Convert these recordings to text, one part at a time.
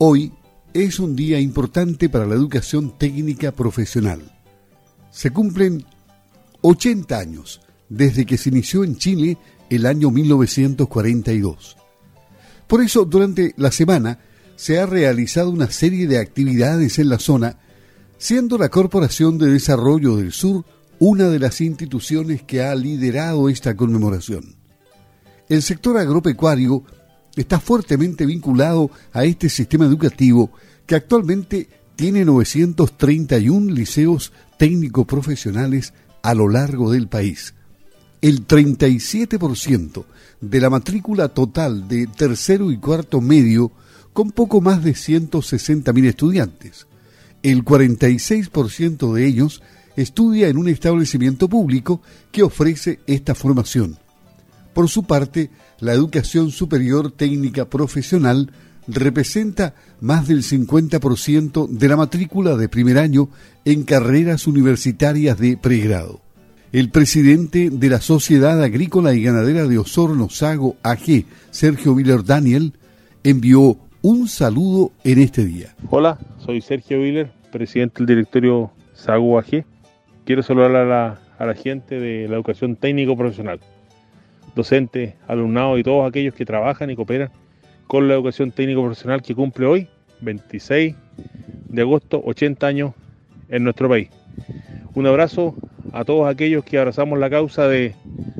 Hoy es un día importante para la educación técnica profesional. Se cumplen 80 años desde que se inició en Chile el año 1942. Por eso, durante la semana se ha realizado una serie de actividades en la zona, siendo la Corporación de Desarrollo del Sur una de las instituciones que ha liderado esta conmemoración. El sector agropecuario está fuertemente vinculado a este sistema educativo que actualmente tiene 931 liceos técnico-profesionales a lo largo del país. El 37% de la matrícula total de tercero y cuarto medio con poco más de 160.000 estudiantes. El 46% de ellos estudia en un establecimiento público que ofrece esta formación. Por su parte, la educación superior técnica profesional representa más del 50% de la matrícula de primer año en carreras universitarias de pregrado. El presidente de la Sociedad Agrícola y Ganadera de Osorno Sago AG, Sergio Miller Daniel, envió un saludo en este día. Hola, soy Sergio Miller, presidente del directorio Sago AG. Quiero saludar a la, a la gente de la educación técnico profesional docentes, alumnados y todos aquellos que trabajan y cooperan con la educación técnico profesional que cumple hoy, 26 de agosto, 80 años en nuestro país. Un abrazo a todos aquellos que abrazamos la causa de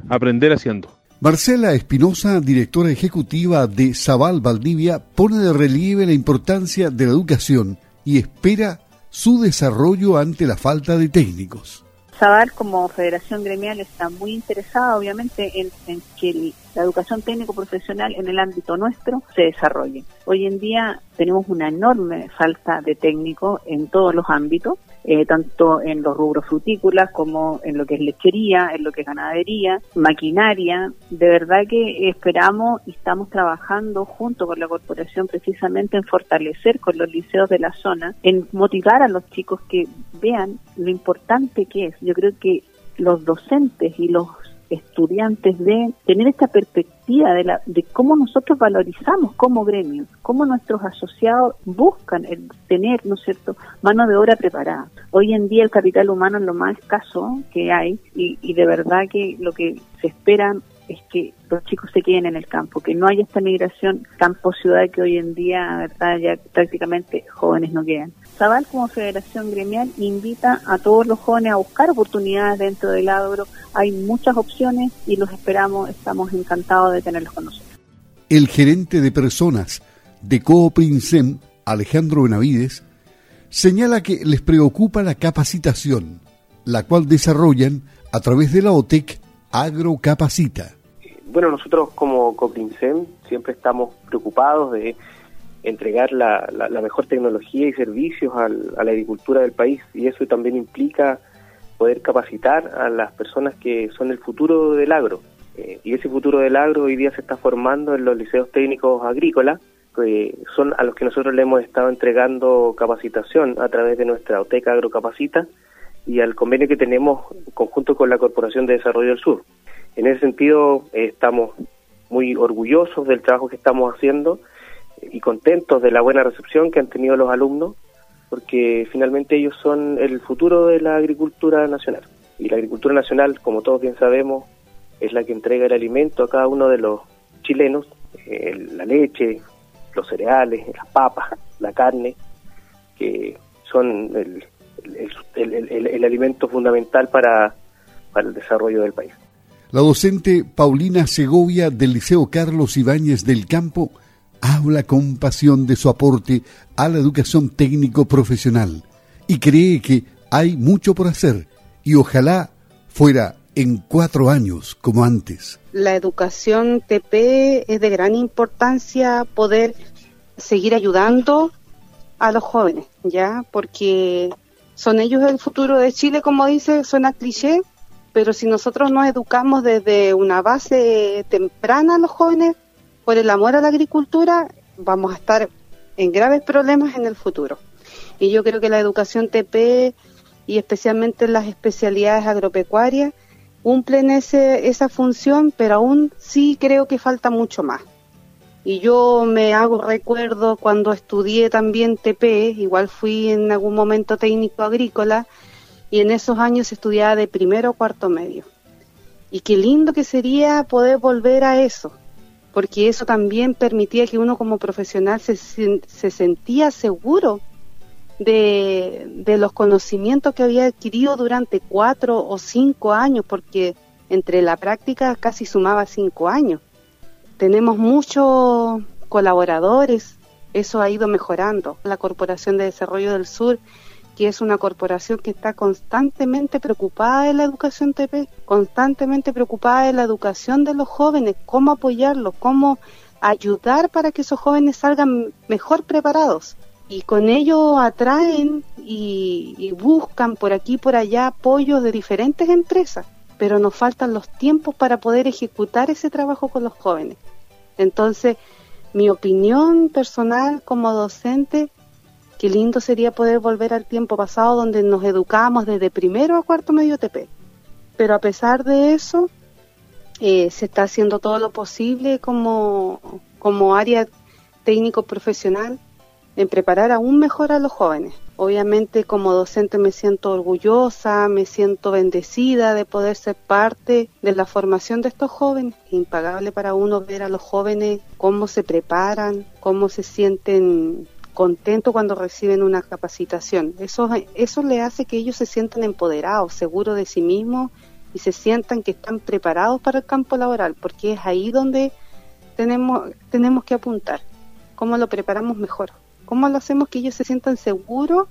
aprender haciendo. Marcela Espinosa, directora ejecutiva de Zabal Valdivia, pone de relieve la importancia de la educación y espera su desarrollo ante la falta de técnicos. SABAR como federación gremial está muy interesada obviamente en, que la educación técnico profesional en el ámbito nuestro se desarrolle. Hoy en día tenemos una enorme falta de técnicos en todos los ámbitos eh, tanto en los rubros frutícolas como en lo que es lechería, en lo que es ganadería, maquinaria. De verdad que esperamos y estamos trabajando junto con la corporación precisamente en fortalecer con los liceos de la zona, en motivar a los chicos que vean lo importante que es. Yo creo que los docentes y los estudiantes de tener esta perspectiva de, la, de cómo nosotros valorizamos como gremio, cómo nuestros asociados buscan el tener, ¿no es cierto?, mano de obra preparada. Hoy en día el capital humano es lo más escaso que hay y, y de verdad que lo que se espera es que los chicos se queden en el campo, que no haya esta migración campo-ciudad que hoy en día, verdad, ya prácticamente jóvenes no quedan. Zabal como federación gremial invita a todos los jóvenes a buscar oportunidades dentro del agro. Hay muchas opciones y los esperamos, estamos encantados de tenerlos con nosotros. El gerente de personas de Cooprinsem, Alejandro Benavides, señala que les preocupa la capacitación, la cual desarrollan a través de la OTEC Agrocapacita. Bueno, nosotros como Coprinsem siempre estamos preocupados de entregar la, mejor tecnología y servicios a la agricultura del país y eso también implica poder capacitar a las personas que son el futuro del agro. Eh, y ese futuro del agro hoy día se está formando en los liceos técnicos agrícolas, que son a los que nosotros le hemos estado entregando capacitación a través de nuestra OTECA Agrocapacita y al convenio que tenemos conjunto con la Corporación de Desarrollo del Sur. En ese sentido, eh, estamos muy orgullosos del trabajo que estamos haciendo y contentos de la buena recepción que han tenido los alumnos, porque finalmente ellos son el futuro de la agricultura nacional. Y la agricultura nacional, como todos bien sabemos, es la que entrega el alimento a cada uno de los chilenos, eh, la leche, los cereales, las papas, la carne, que son el, el, alimento fundamental para, para el desarrollo del país. La docente Paulina Segovia del Liceo Carlos Ibáñez del Campo habla con pasión de su aporte a la educación técnico profesional y cree que hay mucho por hacer y ojalá fuera en cuatro años como antes. La educación TP es de gran importancia poder seguir ayudando a los jóvenes, ¿ya? Porque son ellos el futuro de Chile, como dice, suena cliché, pero si nosotros nos educamos desde una base temprana a los jóvenes, por el amor a la agricultura, vamos a estar en graves problemas en el futuro. Y yo creo que la educación TP y especialmente las especialidades agropecuarias cumplen ese, esa función, pero aún sí creo que falta mucho más. Y yo me hago recuerdo cuando estudié también TP, igual fui en algún momento técnico agrícola, y en esos años estudiaba de primero o cuarto medio. Y qué lindo que sería poder volver a eso, porque eso también permitía que uno como profesional se, se sentía seguro de, de, los conocimientos que había adquirido durante cuatro o cinco años, porque entre la práctica casi sumaba cinco años. Tenemos muchos colaboradores, eso ha ido mejorando. La Corporación de Desarrollo del Sur, que es una corporación que está constantemente preocupada de la educación TP, constantemente preocupada de la educación de los jóvenes, cómo apoyarlos, cómo ayudar para que esos jóvenes salgan mejor preparados. Y con ello atraen y, buscan por aquí y por allá apoyos de diferentes empresas pero nos faltan los tiempos para poder ejecutar ese trabajo con los jóvenes. Entonces, mi opinión personal como docente, qué lindo sería poder volver al tiempo pasado donde nos educábamos desde primero a cuarto medio TP. Pero a pesar de eso, eh, se está haciendo todo lo posible como, como área técnico profesional en preparar aún mejor a los jóvenes. Obviamente como docente me siento orgullosa, me siento bendecida de poder ser parte de la formación de estos jóvenes. Es impagable para uno ver a los jóvenes cómo se preparan, cómo se sienten contentos cuando reciben una capacitación. Eso, eso le hace que ellos se sientan empoderados, seguros de sí mismos y se sientan que están preparados para el campo laboral, porque es ahí donde tenemos, tenemos que apuntar. ¿Cómo lo preparamos mejor? ¿Cómo lo hacemos que ellos se sientan seguros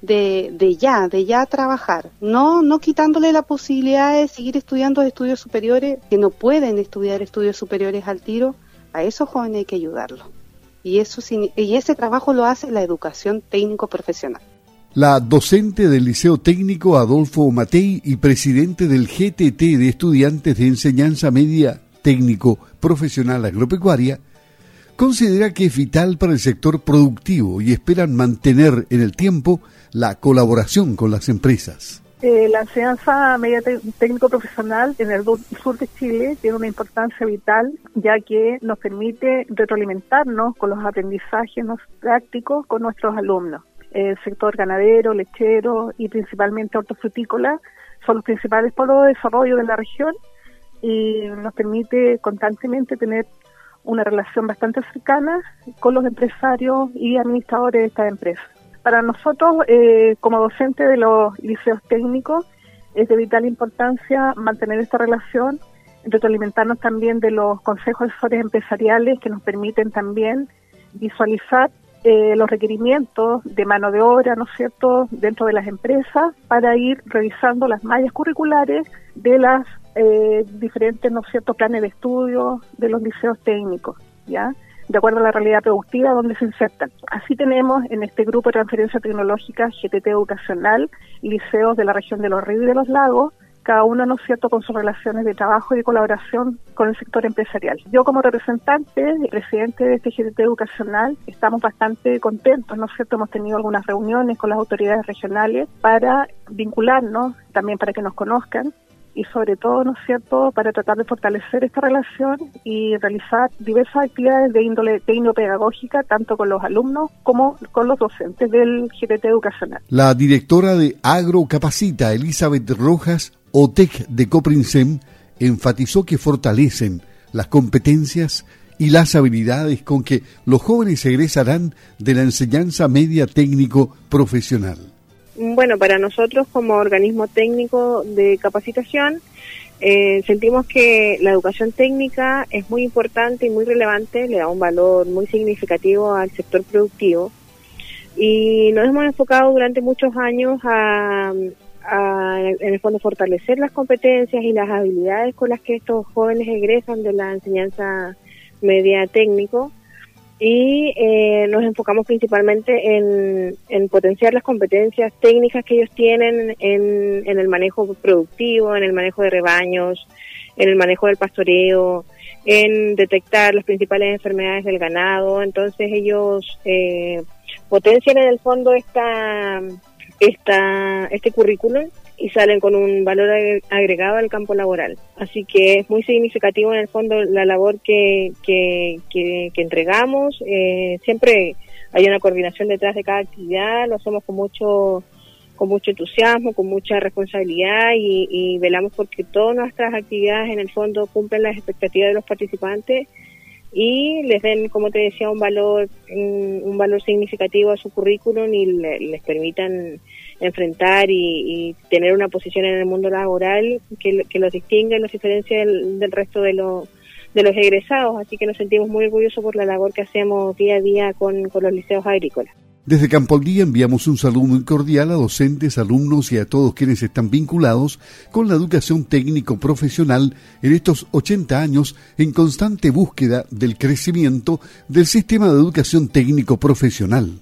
de, de ya, de ya trabajar? No, no quitándole la posibilidad de seguir estudiando estudios superiores, que no pueden estudiar estudios superiores al tiro, a esos jóvenes hay que ayudarlos. Y, eso, y ese trabajo lo hace la educación técnico profesional. La docente del Liceo Técnico Adolfo Matei y presidente del GTT de Estudiantes de Enseñanza Media Técnico Profesional Agropecuaria, considera que es vital para el sector productivo y esperan mantener en el tiempo la colaboración con las empresas. Eh, la enseñanza media técnico profesional en el sur de Chile tiene una importancia vital ya que nos permite retroalimentarnos con los aprendizajes prácticos con nuestros alumnos. El sector ganadero, lechero y principalmente hortofrutícola son los principales polos de desarrollo de la región y nos permite constantemente tener una relación bastante cercana con los empresarios y administradores de estas empresas. Para nosotros, eh, como docentes de los liceos técnicos, es de vital importancia mantener esta relación, retroalimentarnos también de los consejos asesores empresariales que nos permiten también visualizar eh, los requerimientos de mano de obra, ¿no es cierto?, dentro de las empresas para ir revisando las mallas curriculares de las eh, diferentes, ¿no ciertos planes de estudio de los liceos técnicos, ¿ya? De acuerdo a la realidad productiva donde se insertan. Así tenemos en este grupo de transferencia tecnológica GTT Educacional, liceos de la región de los ríos y de los lagos, cada uno, ¿no es cierto?, con sus relaciones de trabajo y de colaboración con el sector empresarial. Yo como representante y presidente de este GTT educacional estamos bastante contentos, ¿no es cierto?, hemos tenido algunas reuniones con las autoridades regionales para vincularnos, también para que nos conozcan y sobre todo, ¿no es cierto?, para tratar de fortalecer esta relación y realizar diversas actividades de índole tecnopedagógica, tanto con los alumnos como con los docentes del GTT educacional. La directora de Agro Capacita, Elizabeth Rojas, OTEC de Coprinsem, enfatizó que fortalecen las competencias y las habilidades con que los jóvenes egresarán de la enseñanza media técnico profesional. Bueno, para nosotros como organismo técnico de capacitación, eh, sentimos que la educación técnica es muy importante y muy relevante, le da un valor muy significativo al sector productivo. Y nos hemos enfocado durante muchos años a, en el fondo, fortalecer las competencias y las habilidades con las que estos jóvenes egresan de la enseñanza media técnico y eh, nos enfocamos principalmente en, potenciar las competencias técnicas que ellos tienen en, el manejo productivo, en el manejo de rebaños, en el manejo del pastoreo, en detectar las principales enfermedades del ganado. Entonces ellos eh, potencian en el fondo esta, esta, este currículum y salen con un valor agregado al campo laboral. Así que es muy significativo en el fondo la labor que, que, que, entregamos. Eh, siempre hay una coordinación detrás de cada actividad, lo hacemos con mucho con mucho entusiasmo, con mucha responsabilidad y, velamos porque todas nuestras actividades en el fondo cumplen las expectativas de los participantes y les den, como te decía, un valor un, valor significativo a su currículum y les permitan enfrentar y, tener una posición en el mundo laboral que, los distinga y los diferencia del, resto de, los de los egresados. Así que nos sentimos muy orgullosos por la labor que hacemos día a día con, con los liceos agrícolas. Desde Campo al Día enviamos un saludo muy cordial a docentes, alumnos y a todos quienes están vinculados con la educación técnico profesional en estos 80 años en constante búsqueda del crecimiento del sistema de educación técnico profesional.